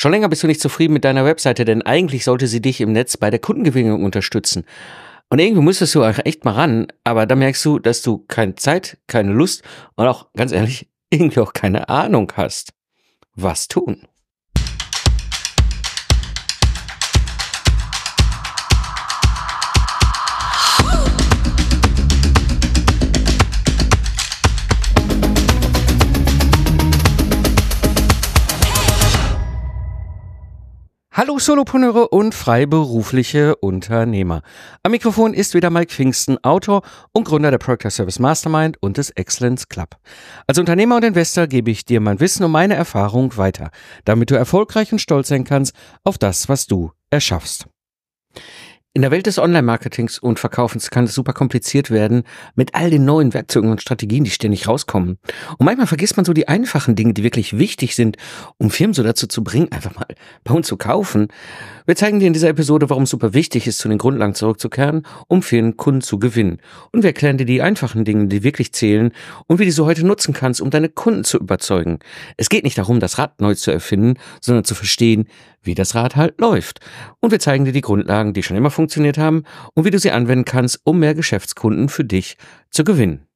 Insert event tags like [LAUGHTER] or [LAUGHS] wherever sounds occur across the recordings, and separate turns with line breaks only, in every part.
Schon länger bist du nicht zufrieden mit deiner Webseite, denn eigentlich sollte sie dich im Netz bei der Kundengewinnung unterstützen. Und irgendwie müsstest du auch echt mal ran, aber da merkst du, dass du keine Zeit, keine Lust und auch ganz ehrlich [LAUGHS] irgendwie auch keine Ahnung hast. Was tun? Hallo Solopreneure und freiberufliche Unternehmer. Am Mikrofon ist wieder Mike Pfingsten, Autor und Gründer der Product Service Mastermind und des Excellence Club. Als Unternehmer und Investor gebe ich dir mein Wissen und meine Erfahrung weiter, damit du erfolgreich und stolz sein kannst auf das, was du erschaffst. In der Welt des Online-Marketings und Verkaufens kann es super kompliziert werden mit all den neuen Werkzeugen und Strategien, die ständig rauskommen. Und manchmal vergisst man so die einfachen Dinge, die wirklich wichtig sind, um Firmen so dazu zu bringen, einfach mal bei uns zu kaufen. Wir zeigen dir in dieser Episode, warum es super wichtig ist, zu den Grundlagen zurückzukehren, um Firmen Kunden zu gewinnen. Und wir erklären dir die einfachen Dinge, die wirklich zählen und wie du sie heute nutzen kannst, um deine Kunden zu überzeugen. Es geht nicht darum, das Rad neu zu erfinden, sondern zu verstehen, wie das Rad halt läuft. Und wir zeigen dir die Grundlagen, die schon immer funktioniert haben und wie du sie anwenden kannst, um mehr Geschäftskunden für dich zu gewinnen.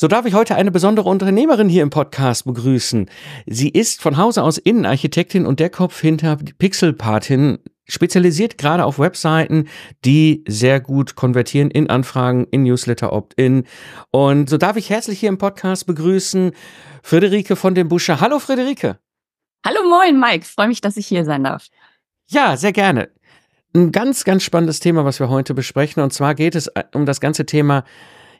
So darf ich heute eine besondere Unternehmerin hier im Podcast begrüßen. Sie ist von Hause aus Innenarchitektin und der Kopf hinter Pixelpatin, spezialisiert gerade auf Webseiten, die sehr gut konvertieren in Anfragen, in Newsletter Opt-in. Und so darf ich herzlich hier im Podcast begrüßen Friederike von dem Busche. Hallo Friederike.
Hallo moin, Mike. Freue mich, dass ich hier sein darf.
Ja, sehr gerne. Ein ganz, ganz spannendes Thema, was wir heute besprechen. Und zwar geht es äh, um das ganze Thema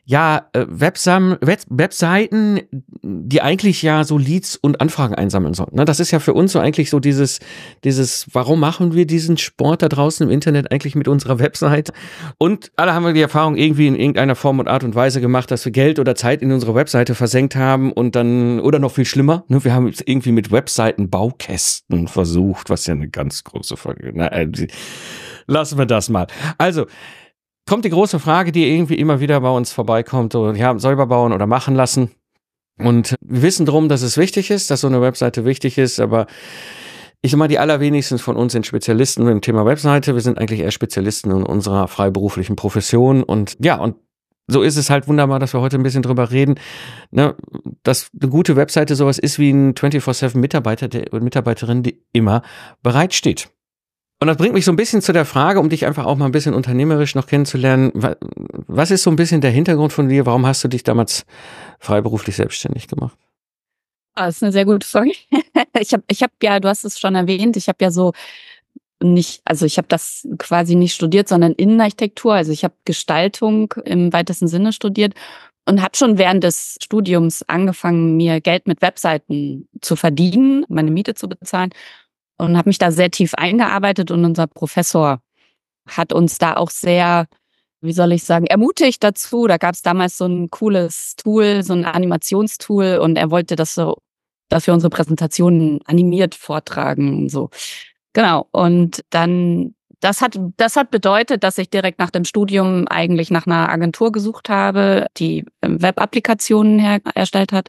ja, äh, Websam Web Webseiten, die eigentlich ja so Leads und Anfragen einsammeln sollen. Ne? Das ist ja für uns so eigentlich so dieses, dieses, warum machen wir diesen Sport da draußen im Internet eigentlich mit unserer Website? Und alle haben wir die Erfahrung irgendwie in irgendeiner Form und Art und Weise gemacht, dass wir Geld oder Zeit in unsere Webseite versenkt haben und dann, oder noch viel schlimmer, ne? wir haben irgendwie mit Webseiten Baukästen versucht, was ja eine ganz große Folge. Na, äh, lassen wir das mal. Also, kommt die große Frage, die irgendwie immer wieder bei uns vorbeikommt, so, ja, selber bauen oder machen lassen. Und wir wissen drum, dass es wichtig ist, dass so eine Webseite wichtig ist, aber ich sag mal, die allerwenigsten von uns sind Spezialisten im Thema Webseite. Wir sind eigentlich eher Spezialisten in unserer freiberuflichen Profession. Und ja, und so ist es halt wunderbar, dass wir heute ein bisschen drüber reden, ne, dass eine gute Webseite sowas ist wie ein 24-7 Mitarbeiter der, Mitarbeiterin, die immer bereitsteht. Und das bringt mich so ein bisschen zu der Frage, um dich einfach auch mal ein bisschen unternehmerisch noch kennenzulernen. Was ist so ein bisschen der Hintergrund von dir? Warum hast du dich damals freiberuflich selbstständig gemacht?
Ah, das ist eine sehr gute Frage. [LAUGHS] Ich habe, ich hab ja, du hast es schon erwähnt, ich habe ja so nicht, also ich habe das quasi nicht studiert, sondern Innenarchitektur. Also ich habe Gestaltung im weitesten Sinne studiert und habe schon während des Studiums angefangen, mir Geld mit Webseiten zu verdienen, meine Miete zu bezahlen und habe mich da sehr tief eingearbeitet und unser Professor hat uns da auch sehr, wie soll ich sagen, ermutigt dazu. Da gab es damals so ein cooles Tool, so ein Animationstool und er wollte, dass so, dass wir unsere Präsentationen animiert vortragen und so. Genau. Und dann das hat, das hat bedeutet, dass ich direkt nach dem Studium eigentlich nach einer Agentur gesucht habe, die ähm, Web-Applikationen her erstellt hat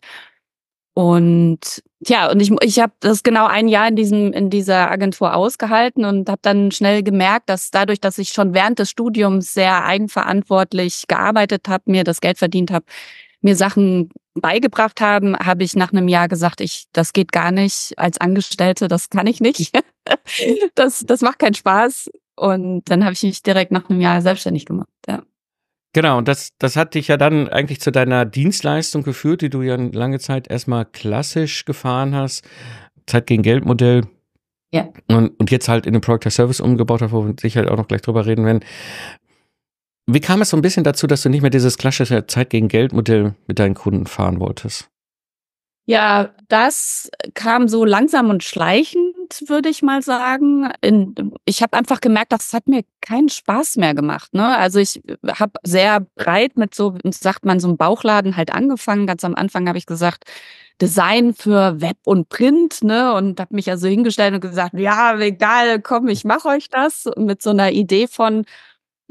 und ja, und ich, ich habe das genau ein Jahr in diesem in dieser Agentur ausgehalten und habe dann schnell gemerkt, dass dadurch, dass ich schon während des Studiums sehr eigenverantwortlich gearbeitet habe, mir das Geld verdient habe, mir Sachen beigebracht haben, habe ich nach einem Jahr gesagt, ich das geht gar nicht als Angestellte, das kann ich nicht. [LAUGHS] das das macht keinen Spaß und dann habe ich mich direkt nach einem Jahr selbstständig gemacht. Ja.
Genau, und das, das hat dich ja dann eigentlich zu deiner Dienstleistung geführt, die du ja lange Zeit erstmal klassisch gefahren hast. Zeit gegen Geldmodell. Ja. Und, und jetzt halt in den Product Service umgebaut hast, wo wir sicher auch noch gleich drüber reden werden. Wie kam es so ein bisschen dazu, dass du nicht mehr dieses klassische Zeit gegen Geldmodell mit deinen Kunden fahren wolltest?
Ja, das kam so langsam und schleichend, würde ich mal sagen. In, ich habe einfach gemerkt, das hat mir keinen Spaß mehr gemacht. Ne? Also ich habe sehr breit mit so, sagt man, so einem Bauchladen halt angefangen. Ganz am Anfang habe ich gesagt, Design für Web und Print, ne? Und habe mich also hingestellt und gesagt, ja, egal, komm, ich mache euch das. mit so einer Idee von,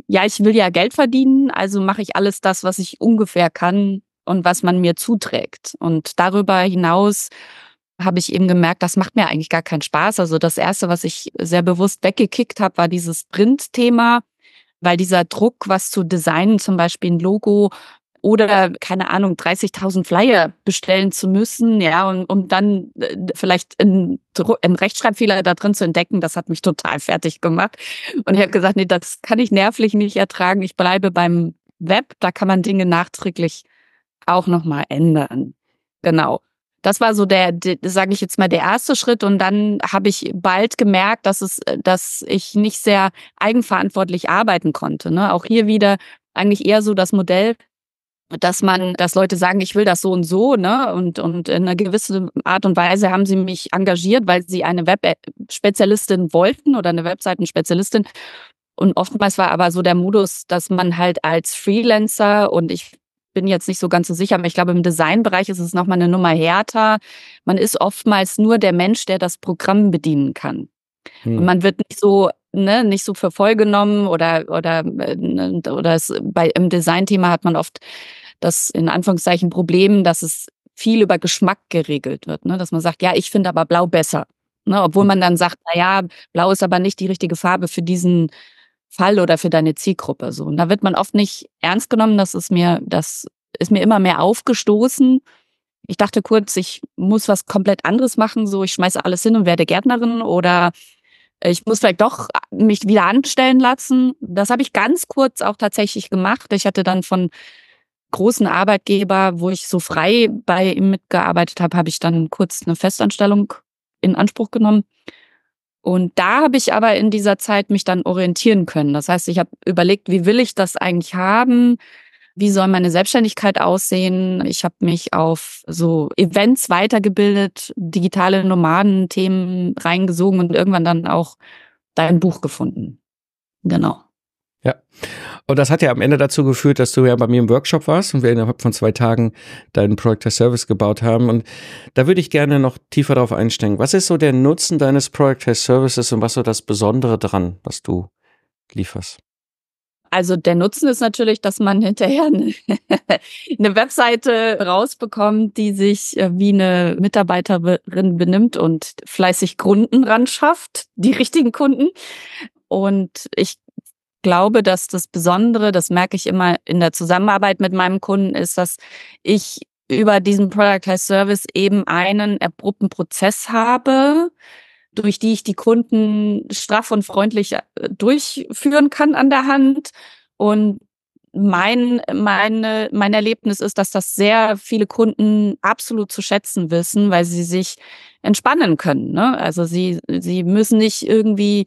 ja, ich will ja Geld verdienen, also mache ich alles das, was ich ungefähr kann, und was man mir zuträgt. Und darüber hinaus habe ich eben gemerkt, das macht mir eigentlich gar keinen Spaß. Also das erste, was ich sehr bewusst weggekickt habe, war dieses Print-Thema, weil dieser Druck, was zu designen, zum Beispiel ein Logo oder keine Ahnung 30.000 Flyer bestellen zu müssen, ja, und um dann äh, vielleicht einen, einen Rechtschreibfehler da drin zu entdecken, das hat mich total fertig gemacht. Und ich habe gesagt, nee, das kann ich nervlich nicht ertragen. Ich bleibe beim Web, da kann man Dinge nachträglich auch noch mal ändern. Genau. Das war so der, der sage ich jetzt mal, der erste Schritt. Und dann habe ich bald gemerkt, dass es, dass ich nicht sehr eigenverantwortlich arbeiten konnte. Ne? Auch hier wieder eigentlich eher so das Modell, dass man, dass Leute sagen, ich will das so und so, ne? Und, und in einer gewissen Art und Weise haben sie mich engagiert, weil sie eine Web-Spezialistin wollten oder eine Webseitenspezialistin. Und oftmals war aber so der Modus, dass man halt als Freelancer und ich bin jetzt nicht so ganz so sicher, aber ich glaube, im Designbereich ist es nochmal eine Nummer härter. Man ist oftmals nur der Mensch, der das Programm bedienen kann. Hm. Und man wird nicht so ne, nicht so für voll genommen oder oder äh, oder es, bei im Designthema hat man oft das in Anführungszeichen Problem, dass es viel über Geschmack geregelt wird, ne, dass man sagt, ja, ich finde aber Blau besser, ne, obwohl hm. man dann sagt, na ja, Blau ist aber nicht die richtige Farbe für diesen Fall oder für deine Zielgruppe so. Und da wird man oft nicht ernst genommen. Das ist mir, das ist mir immer mehr aufgestoßen. Ich dachte kurz, ich muss was komplett anderes machen. So, ich schmeiße alles hin und werde Gärtnerin oder ich muss vielleicht doch mich wieder anstellen lassen. Das habe ich ganz kurz auch tatsächlich gemacht. Ich hatte dann von großen Arbeitgeber, wo ich so frei bei ihm mitgearbeitet habe, habe ich dann kurz eine Festanstellung in Anspruch genommen. Und da habe ich aber in dieser Zeit mich dann orientieren können. Das heißt, ich habe überlegt, wie will ich das eigentlich haben? Wie soll meine Selbstständigkeit aussehen? Ich habe mich auf so Events weitergebildet, digitale Nomaden-Themen reingesogen und irgendwann dann auch dein Buch gefunden. Genau.
Ja. Und das hat ja am Ende dazu geführt, dass du ja bei mir im Workshop warst und wir innerhalb von zwei Tagen deinen Product as Service gebaut haben. Und da würde ich gerne noch tiefer darauf einsteigen. Was ist so der Nutzen deines Product as Services und was so das Besondere dran, was du lieferst?
Also der Nutzen ist natürlich, dass man hinterher eine, [LAUGHS] eine Webseite rausbekommt, die sich äh, wie eine Mitarbeiterin benimmt und fleißig Kunden ran schafft, die richtigen Kunden. Und ich glaube, dass das Besondere, das merke ich immer in der Zusammenarbeit mit meinem Kunden, ist, dass ich über diesen Productized Service eben einen abrupten Prozess habe, durch die ich die Kunden straff und freundlich äh, durchführen kann an der Hand. Und mein, meine, mein Erlebnis ist, dass das sehr viele Kunden absolut zu schätzen wissen, weil sie sich entspannen können. Ne? Also sie, sie müssen nicht irgendwie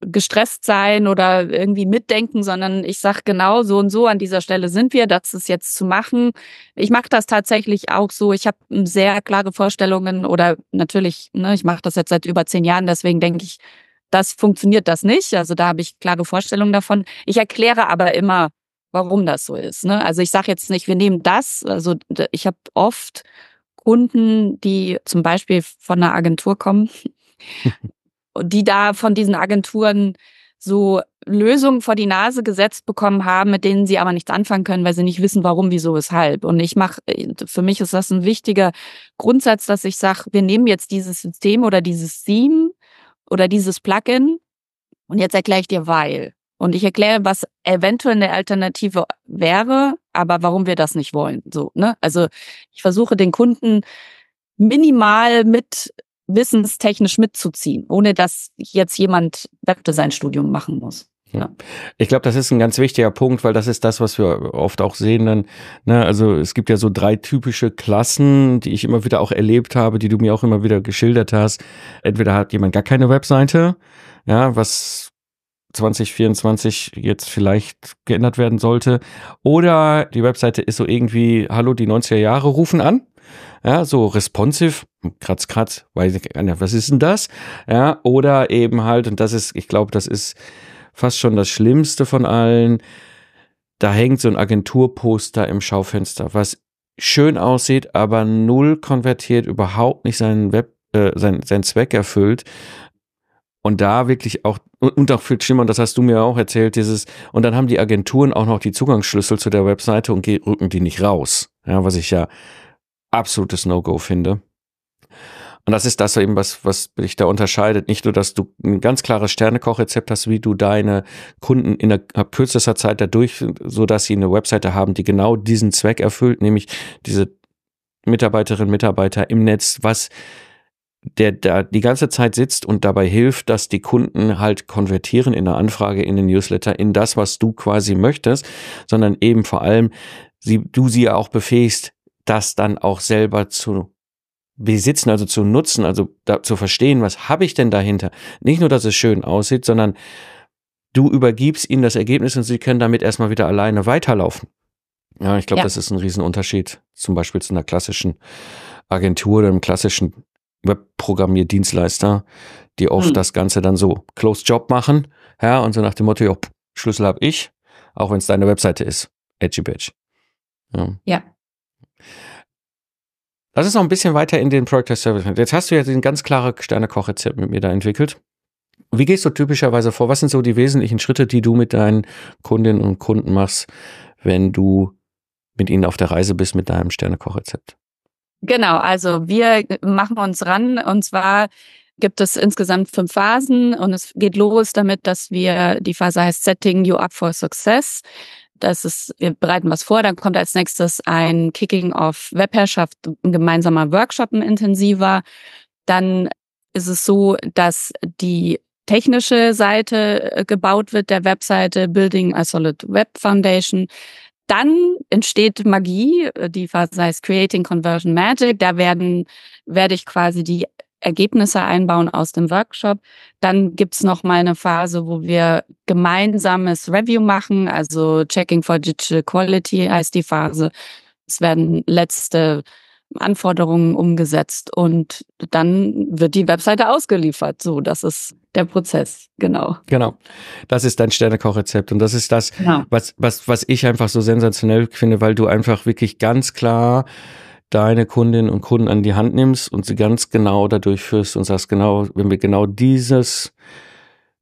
gestresst sein oder irgendwie mitdenken, sondern ich sage genau so und so an dieser Stelle sind wir, das ist jetzt zu machen. Ich mache das tatsächlich auch so. Ich habe sehr klare Vorstellungen oder natürlich, ne, ich mache das jetzt seit über zehn Jahren, deswegen denke ich, das funktioniert das nicht. Also da habe ich klare Vorstellungen davon. Ich erkläre aber immer, warum das so ist. Ne? Also ich sage jetzt nicht, wir nehmen das. Also ich habe oft Kunden, die zum Beispiel von einer Agentur kommen die da von diesen Agenturen so Lösungen vor die Nase gesetzt bekommen haben, mit denen sie aber nichts anfangen können, weil sie nicht wissen, warum, wieso, weshalb. Und ich mache, für mich ist das ein wichtiger Grundsatz, dass ich sage, wir nehmen jetzt dieses System oder dieses Theme oder dieses Plugin und jetzt erkläre ich dir, weil. Und ich erkläre, was eventuell eine Alternative wäre, aber warum wir das nicht wollen. So, ne? Also ich versuche den Kunden minimal mit wissenstechnisch mitzuziehen, ohne dass jetzt jemand Webdesign-Studium machen muss. Ja.
Ich glaube, das ist ein ganz wichtiger Punkt, weil das ist das, was wir oft auch sehen. Dann, ne, also es gibt ja so drei typische Klassen, die ich immer wieder auch erlebt habe, die du mir auch immer wieder geschildert hast. Entweder hat jemand gar keine Webseite, ja, was 2024 jetzt vielleicht geändert werden sollte, oder die Webseite ist so irgendwie, hallo, die 90er Jahre rufen an, ja, so responsive, kratz, kratz, weiß ich gar nicht, was ist denn das? Ja, oder eben halt, und das ist, ich glaube, das ist fast schon das Schlimmste von allen, da hängt so ein Agenturposter im Schaufenster, was schön aussieht, aber null konvertiert, überhaupt nicht seinen Web, äh, sein, seinen Zweck erfüllt. Und da wirklich auch, und auch viel schlimmer, und das hast du mir auch erzählt, dieses, und dann haben die Agenturen auch noch die Zugangsschlüssel zu der Webseite und rücken die nicht raus. Ja, was ich ja absolutes No-Go finde. Und das ist das eben, was, was dich da unterscheidet. Nicht nur, dass du ein ganz klares Sternekochrezept hast, wie du deine Kunden in der kürzester Zeit dadurch, so dass sie eine Webseite haben, die genau diesen Zweck erfüllt, nämlich diese Mitarbeiterinnen, Mitarbeiter im Netz, was der da die ganze Zeit sitzt und dabei hilft, dass die Kunden halt konvertieren in der Anfrage, in den Newsletter, in das, was du quasi möchtest, sondern eben vor allem sie, du sie auch befähigst, das dann auch selber zu besitzen, also zu nutzen, also da, zu verstehen, was habe ich denn dahinter? Nicht nur, dass es schön aussieht, sondern du übergibst ihnen das Ergebnis und sie können damit erstmal wieder alleine weiterlaufen. Ja, ich glaube, ja. das ist ein Riesenunterschied, zum Beispiel zu einer klassischen Agentur oder einem klassischen Webprogrammierdienstleister, die oft hm. das Ganze dann so Closed Job machen, ja, und so nach dem Motto, ja, Schlüssel habe ich, auch wenn es deine Webseite ist. Edgy Badge.
Ja. ja.
Lass uns noch ein bisschen weiter in den Product Service. Jetzt hast du ja ein ganz klare Sterne-Kochrezept mit mir da entwickelt. Wie gehst du typischerweise vor? Was sind so die wesentlichen Schritte, die du mit deinen Kundinnen und Kunden machst, wenn du mit ihnen auf der Reise bist mit deinem Sterne-Kochrezept?
Genau, also wir machen uns ran und zwar gibt es insgesamt fünf Phasen und es geht los damit, dass wir, die Phase heißt Setting You Up for Success. Das ist, wir bereiten was vor, dann kommt als nächstes ein Kicking of Webherrschaft, ein gemeinsamer Workshop, ein intensiver. Dann ist es so, dass die technische Seite äh, gebaut wird der Webseite Building a Solid Web Foundation. Dann entsteht Magie, die Phase heißt Creating Conversion Magic. Da werden, werde ich quasi die Ergebnisse einbauen aus dem Workshop. Dann gibt's noch mal eine Phase, wo wir gemeinsames Review machen, also Checking for Digital Quality heißt die Phase. Es werden letzte Anforderungen umgesetzt und dann wird die Webseite ausgeliefert. So, das ist der Prozess, genau.
Genau. Das ist dein Sternekochrezept und das ist das, genau. was, was, was ich einfach so sensationell finde, weil du einfach wirklich ganz klar deine Kundinnen und Kunden an die Hand nimmst und sie ganz genau dadurch führst und sagst, genau, wenn wir genau dieses,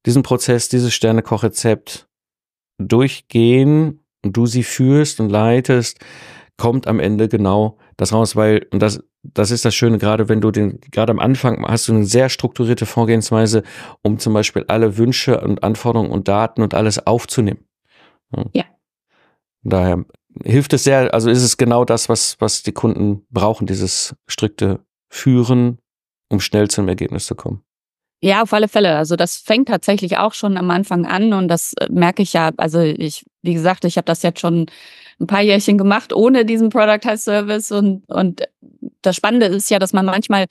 diesen Prozess, dieses Sternekochrezept durchgehen und du sie führst und leitest, kommt am Ende genau das raus, weil, und das, das ist das Schöne, gerade wenn du den, gerade am Anfang hast du eine sehr strukturierte Vorgehensweise, um zum Beispiel alle Wünsche und Anforderungen und Daten und alles aufzunehmen.
Ja.
Daher hilft es sehr, also ist es genau das, was, was die Kunden brauchen, dieses strikte Führen, um schnell zum Ergebnis zu kommen.
Ja, auf alle Fälle. Also das fängt tatsächlich auch schon am Anfang an und das äh, merke ich ja. Also ich, wie gesagt, ich habe das jetzt schon ein paar Jährchen gemacht ohne diesen Productized Service und und das Spannende ist ja, dass man manchmal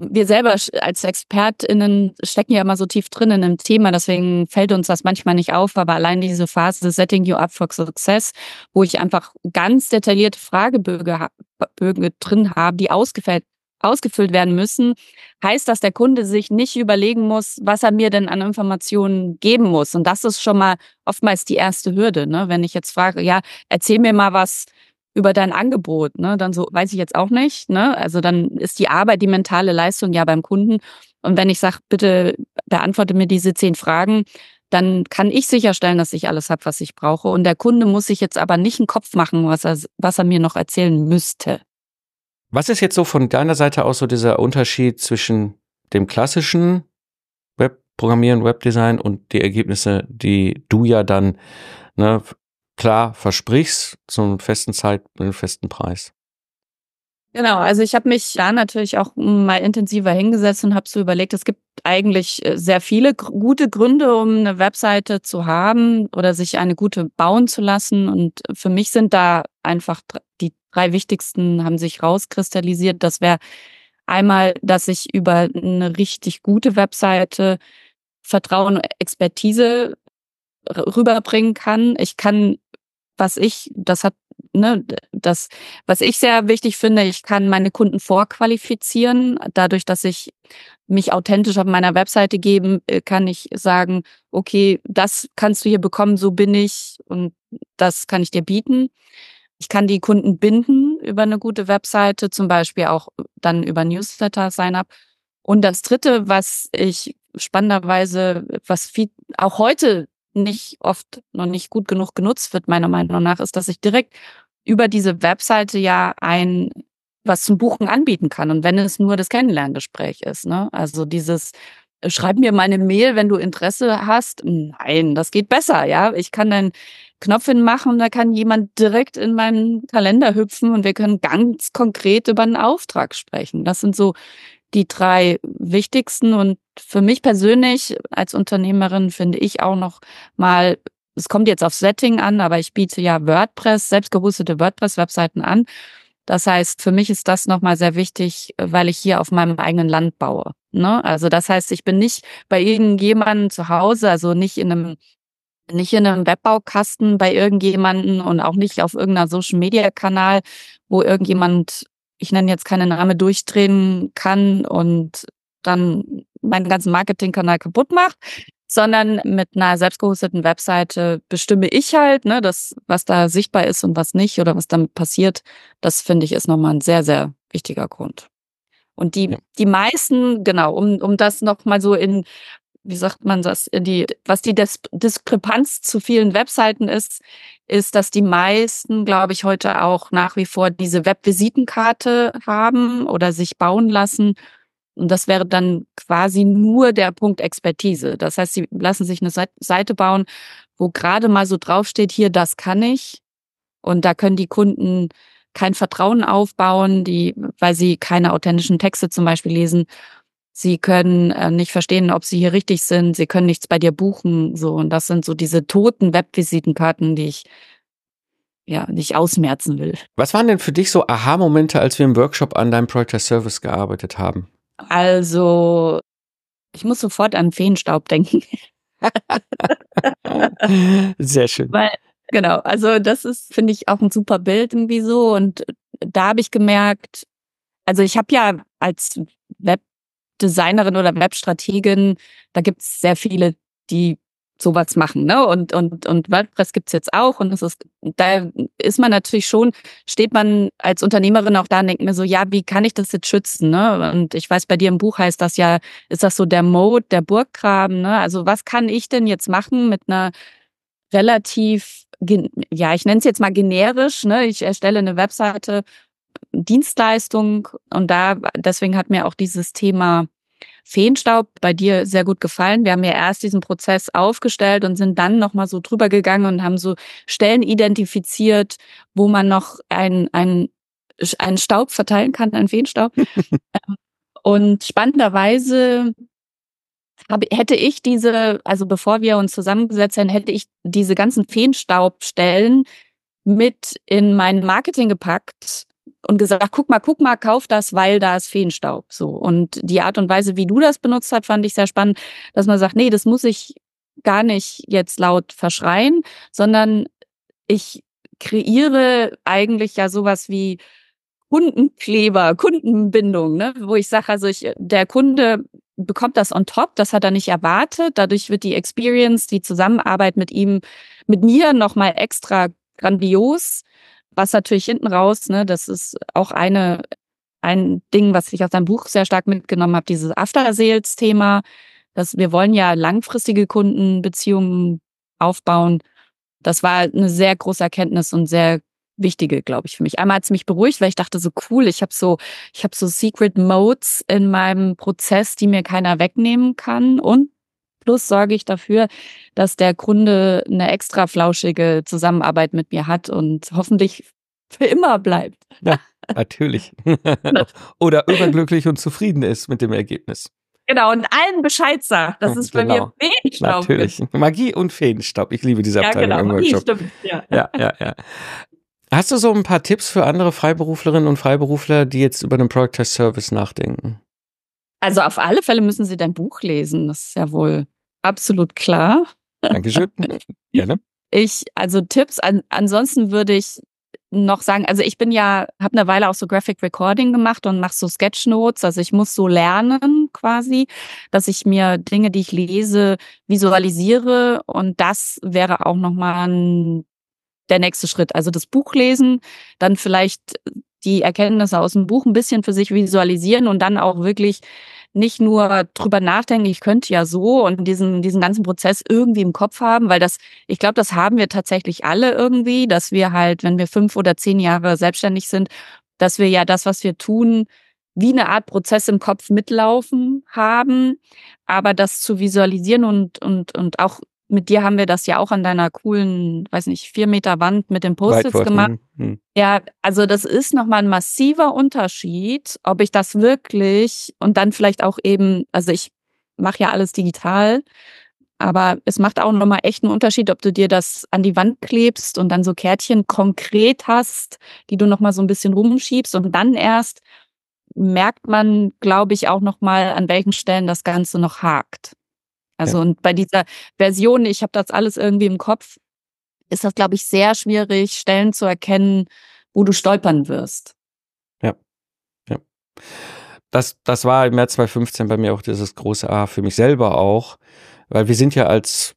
wir selber als ExpertInnen stecken ja immer so tief drin in einem Thema, deswegen fällt uns das manchmal nicht auf, aber allein diese Phase Setting You Up for Success, wo ich einfach ganz detaillierte Fragebögen drin habe, die ausgefällt ausgefüllt werden müssen, heißt, dass der Kunde sich nicht überlegen muss, was er mir denn an Informationen geben muss. Und das ist schon mal oftmals die erste Hürde. Ne? Wenn ich jetzt frage, ja, erzähl mir mal was über dein Angebot, ne? dann so, weiß ich jetzt auch nicht. Ne? Also dann ist die Arbeit, die mentale Leistung ja beim Kunden. Und wenn ich sage, bitte beantworte mir diese zehn Fragen, dann kann ich sicherstellen, dass ich alles habe, was ich brauche. Und der Kunde muss sich jetzt aber nicht einen Kopf machen, was er, was er mir noch erzählen müsste.
Was ist jetzt so von deiner Seite aus so dieser Unterschied zwischen dem klassischen Webprogrammieren, Webdesign und die Ergebnisse, die du ja dann ne, klar versprichst zum festen Zeit, mit einem festen Preis?
Genau, also ich habe mich da natürlich auch mal intensiver hingesetzt und habe so überlegt, es gibt eigentlich äh, sehr viele gute Gründe, um eine Webseite zu haben oder sich eine gute bauen zu lassen. Und für mich sind da einfach die drei wichtigsten haben sich rauskristallisiert. Das wäre einmal, dass ich über eine richtig gute Webseite Vertrauen und Expertise rüberbringen kann. Ich kann, was ich, das hat, ne, das, was ich sehr wichtig finde, ich kann meine Kunden vorqualifizieren. Dadurch, dass ich mich authentisch auf meiner Webseite geben, äh, kann ich sagen, okay, das kannst du hier bekommen, so bin ich und das kann ich dir bieten. Ich kann die Kunden binden über eine gute Webseite, zum Beispiel auch dann über Newsletter Sign-up. Und das dritte, was ich spannenderweise, was viel, auch heute nicht oft noch nicht gut genug genutzt wird, meiner Meinung nach, ist, dass ich direkt über diese Webseite ja ein was zum Buchen anbieten kann. Und wenn es nur das Kennenlerngespräch ist, ne? Also dieses, äh, schreib mir meine Mail, wenn du Interesse hast. Nein, das geht besser, ja. Ich kann einen Knopf hinmachen, da kann jemand direkt in meinen Kalender hüpfen und wir können ganz konkret über einen Auftrag sprechen. Das sind so die drei wichtigsten und für mich persönlich als Unternehmerin finde ich auch noch mal es kommt jetzt auf Setting an, aber ich biete ja WordPress, selbst gehostete WordPress-Webseiten an. Das heißt, für mich ist das nochmal sehr wichtig, weil ich hier auf meinem eigenen Land baue. Ne? Also das heißt, ich bin nicht bei irgendjemandem zu Hause, also nicht in einem nicht in einem Webbaukasten bei irgendjemanden und auch nicht auf irgendeiner Social Media Kanal, wo irgendjemand, ich nenne jetzt keine Name, durchdrehen kann und dann meinen ganzen Marketingkanal kaputt macht, sondern mit einer selbstgehosteten Webseite bestimme ich halt, ne, das, was da sichtbar ist und was nicht oder was damit passiert. Das finde ich ist nochmal ein sehr, sehr wichtiger Grund. Und die, ja. die meisten, genau, um, um das nochmal so in, wie sagt man das, in die, was die Dis Diskrepanz zu vielen Webseiten ist, ist, dass die meisten, glaube ich, heute auch nach wie vor diese Webvisitenkarte haben oder sich bauen lassen und das wäre dann quasi nur der Punkt Expertise. Das heißt, sie lassen sich eine Seite bauen, wo gerade mal so draufsteht, hier, das kann ich. Und da können die Kunden kein Vertrauen aufbauen, die, weil sie keine authentischen Texte zum Beispiel lesen. Sie können äh, nicht verstehen, ob sie hier richtig sind. Sie können nichts bei dir buchen. So. Und das sind so diese toten Webvisitenkarten, die ich ja, nicht ausmerzen will.
Was waren denn für dich so Aha-Momente, als wir im Workshop an deinem Project as Service gearbeitet haben?
Also, ich muss sofort an Feenstaub denken. [LAUGHS]
Sehr schön.
Weil, genau, also das ist, finde ich, auch ein super Bild irgendwie so. Und da habe ich gemerkt, also ich habe ja als Webdesignerin oder Webstrategin, da gibt es sehr viele, die sowas machen, ne? Und und und WordPress gibt's jetzt auch und das ist da ist man natürlich schon steht man als Unternehmerin auch da und denkt mir so, ja, wie kann ich das jetzt schützen, ne? Und ich weiß bei dir im Buch heißt das ja, ist das so der Mode, der Burggraben, ne? Also was kann ich denn jetzt machen mit einer relativ ja, ich nenne es jetzt mal generisch, ne? Ich erstelle eine Webseite Dienstleistung und da deswegen hat mir auch dieses Thema Feenstaub bei dir sehr gut gefallen. Wir haben ja erst diesen Prozess aufgestellt und sind dann nochmal so drüber gegangen und haben so Stellen identifiziert, wo man noch ein, ein, einen Staub verteilen kann, einen Feenstaub. [LAUGHS] Ähm, und spannenderweise habe, hätte ich diese, also bevor wir uns zusammengesetzt hätten, hätte ich diese ganzen Feenstaubstellen mit in mein Marketing gepackt und gesagt, guck mal, guck mal, kauf das, weil da ist Feenstaub. So. Und die Art und Weise, wie du das benutzt hast, fand ich sehr spannend, dass man sagt, nee, das muss ich gar nicht jetzt laut verschreien, sondern ich kreiere eigentlich ja sowas wie Kundenkleber, Kundenbindung, ne? wo ich sage, also ich, der Kunde bekommt das on top, das hat er nicht erwartet. Dadurch wird die Experience, die Zusammenarbeit mit ihm, mit mir nochmal extra grandios was natürlich hinten raus, ne, das ist auch eine, ein Ding, was ich aus deinem Buch sehr stark mitgenommen habe, dieses After-Sales-Thema, dass wir wollen ja langfristige Kundenbeziehungen aufbauen. Das war eine sehr große Erkenntnis und sehr wichtige, glaube ich, für mich. Einmal hat es mich beruhigt, weil ich dachte so cool, ich habe so, ich habe so Secret Modes in meinem Prozess, die mir keiner wegnehmen kann. Und Plus sorge ich dafür, dass der Kunde eine extra flauschige Zusammenarbeit mit mir hat und hoffentlich für immer bleibt.
Ja, natürlich. [LAUGHS] Oder überglücklich und zufrieden ist mit dem Ergebnis.
Genau, und allen Bescheid sagt. Das ist genau. bei mir
genau. Feenstaub. Natürlich. Magie und Feenstaub. Ich liebe diese Abteilung ja, genau. im Workshop. Stimmt. Ja. ja, ja, ja. Hast du so ein paar Tipps für andere Freiberuflerinnen und Freiberufler, die jetzt über den Product Test Service nachdenken?
Also auf alle Fälle müssen Sie dein Buch lesen. Das ist ja wohl absolut klar.
Dankeschön. [LAUGHS] Gerne.
Ich, also Tipps, an, ansonsten würde ich noch sagen, also ich bin ja, habe eine Weile auch so Graphic Recording gemacht und mache so Sketchnotes. Also ich muss so lernen quasi, dass ich mir Dinge, die ich lese, visualisiere. Und das wäre auch nochmal der nächste Schritt. Also das Buch lesen, dann vielleicht die Erkenntnisse aus dem Buch ein bisschen für sich visualisieren und dann auch wirklich nicht nur drüber nachdenken, ich könnte ja so und diesen, diesen ganzen Prozess irgendwie im Kopf haben, weil das, ich glaube, das haben wir tatsächlich alle irgendwie, dass wir halt, wenn wir fünf oder zehn Jahre selbstständig sind, dass wir ja das, was wir tun, wie eine Art Prozess im Kopf mitlaufen haben, aber das zu visualisieren und, und, und auch mit dir haben wir das ja auch an deiner coolen, weiß nicht, vier Meter Wand mit den Post-its gemacht. Hm. Ja, also das ist nochmal ein massiver Unterschied, ob ich das wirklich und dann vielleicht auch eben, also ich mache ja alles digital, aber es macht auch nochmal echt einen Unterschied, ob du dir das an die Wand klebst und dann so Kärtchen konkret hast, die du nochmal so ein bisschen rumschiebst und dann erst merkt man, glaube ich, auch nochmal, an welchen Stellen das Ganze noch hakt. Also ja. und bei dieser Version, ich habe das alles irgendwie im Kopf, ist das, glaube ich, sehr schwierig, Stellen zu erkennen, wo du stolpern wirst.
Ja. Ja. Das, das war im März 2015 bei mir auch dieses große A für mich selber auch, weil wir sind ja als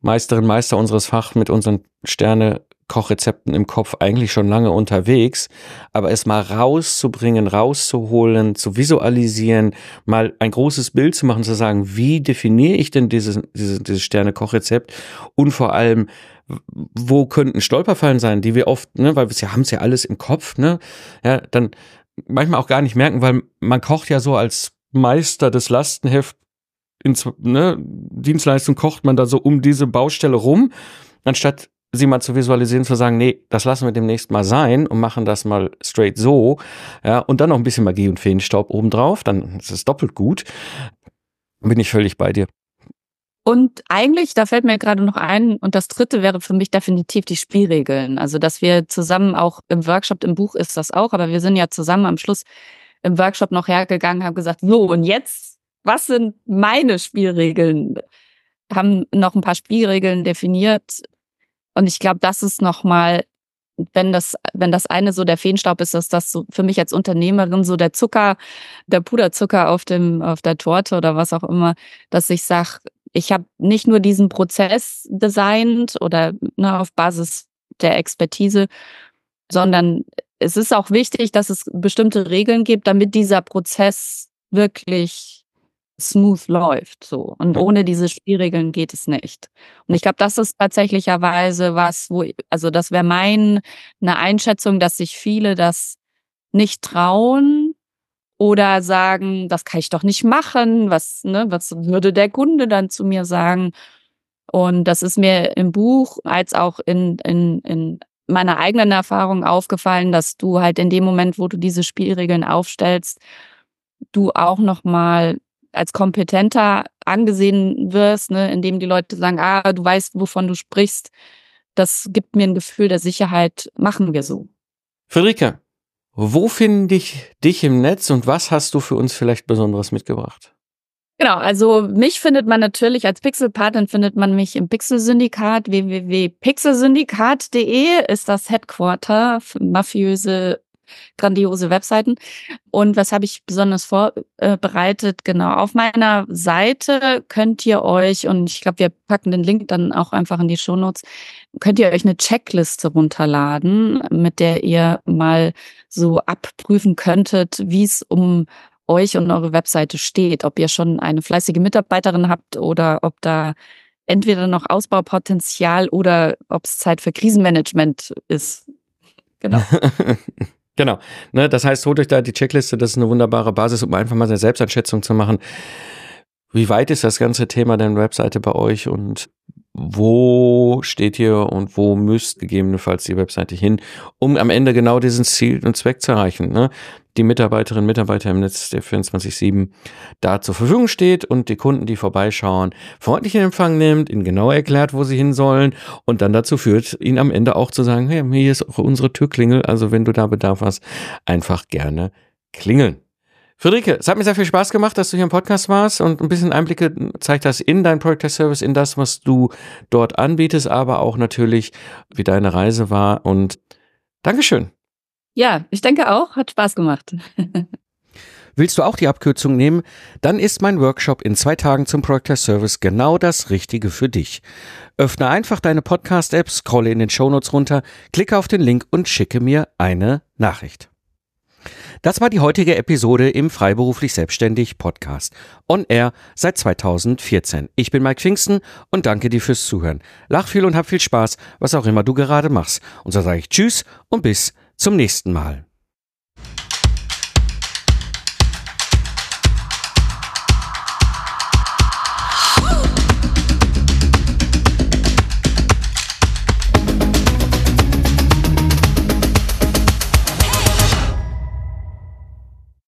Meisterin, Meister unseres Fachs mit unseren Sterne Kochrezepten im Kopf eigentlich schon lange unterwegs, aber es mal rauszubringen, rauszuholen, zu visualisieren, mal ein großes Bild zu machen, zu sagen, wie definiere ich denn dieses, dieses, dieses Sterne-Kochrezept? Und vor allem, wo könnten Stolperfallen sein, die wir oft, ne, weil wir haben es ja alles im Kopf, ne, ja, dann manchmal auch gar nicht merken, weil man kocht ja so als Meister des Lastenheft in ne, Dienstleistung kocht man da so um diese Baustelle rum, anstatt sie mal zu visualisieren, zu sagen, nee, das lassen wir demnächst mal sein und machen das mal straight so, ja, und dann noch ein bisschen Magie und Feenstaub obendrauf, dann ist es doppelt gut. Bin ich völlig bei dir.
Und eigentlich, da fällt mir gerade noch ein, und das dritte wäre für mich definitiv die Spielregeln. Also, dass wir zusammen auch im Workshop, im Buch ist das auch, aber wir sind ja zusammen am Schluss im Workshop noch hergegangen, haben gesagt, so, und jetzt, was sind meine Spielregeln? Haben noch ein paar Spielregeln definiert, und ich glaube, das ist nochmal, wenn das, wenn das eine so der Feenstaub ist, ist das so für mich als Unternehmerin so der Zucker, der Puderzucker auf dem, auf der Torte oder was auch immer, dass ich sage, ich habe nicht nur diesen Prozess designt oder ne, auf Basis der Expertise, sondern es ist auch wichtig, dass es bestimmte Regeln gibt, damit dieser Prozess wirklich smooth läuft. So. Und ohne diese Spielregeln geht es nicht. Und ich glaube, das ist tatsächlicherweise was, wo, also das wäre mein, eine Einschätzung, dass sich viele das nicht trauen oder sagen, das kann ich doch nicht machen. Was, ne, was würde der Kunde dann zu mir sagen? Und das ist mir im Buch als auch in, in, in meiner eigenen Erfahrung aufgefallen, dass du halt in dem Moment, wo du diese Spielregeln aufstellst, du auch noch mal als kompetenter angesehen wirst, ne, indem die Leute sagen, ah, du weißt, wovon du sprichst. Das gibt mir ein Gefühl der Sicherheit, machen wir so.
Friederike, wo finde ich dich im Netz und was hast du für uns vielleicht Besonderes mitgebracht?
Genau, also mich findet man natürlich als Pixelpatin findet man mich im Pixelsyndikat www.pixelsyndikat.de ist das Headquarter für mafiöse grandiose Webseiten. Und was habe ich besonders vorbereitet? Genau, auf meiner Seite könnt ihr euch, und ich glaube, wir packen den Link dann auch einfach in die Shownotes, könnt ihr euch eine Checkliste runterladen, mit der ihr mal so abprüfen könntet, wie es um euch und eure Webseite steht, ob ihr schon eine fleißige Mitarbeiterin habt oder ob da entweder noch Ausbaupotenzial oder ob es Zeit für Krisenmanagement ist.
Genau. [LAUGHS] Genau. Ne, das heißt, holt euch da die Checkliste, das ist eine wunderbare Basis, um einfach mal eine Selbsteinschätzung zu machen. Wie weit ist das ganze Thema der Webseite bei euch und wo steht ihr und wo müsst gegebenenfalls die Webseite hin, um am Ende genau diesen Ziel und Zweck zu erreichen. Ne? Die Mitarbeiterinnen und Mitarbeiter im Netz der 24-7 da zur Verfügung steht und die Kunden, die vorbeischauen, freundlich in Empfang nimmt, ihnen genau erklärt, wo sie hin sollen und dann dazu führt, ihnen am Ende auch zu sagen, hey, hier ist auch unsere Türklingel, also wenn du da Bedarf hast, einfach gerne klingeln. Friederike, es hat mir sehr viel Spaß gemacht, dass du hier im Podcast warst und ein bisschen Einblicke zeigt das in dein Project Service, in das, was du dort anbietest, aber auch natürlich, wie deine Reise war. Und Dankeschön.
Ja, ich denke auch, hat Spaß gemacht. [LAUGHS]
Willst du auch die Abkürzung nehmen? Dann ist mein Workshop in zwei Tagen zum Project Service genau das Richtige für dich. Öffne einfach deine Podcast-App, scrolle in den Shownotes runter, klicke auf den Link und schicke mir eine Nachricht. Das war die heutige Episode im Freiberuflich Selbstständig Podcast. On Air seit 2014. Ich bin Mike Pfingsten und danke dir fürs Zuhören. Lach viel und hab viel Spaß, was auch immer du gerade machst. Und so sage ich Tschüss und bis zum nächsten Mal.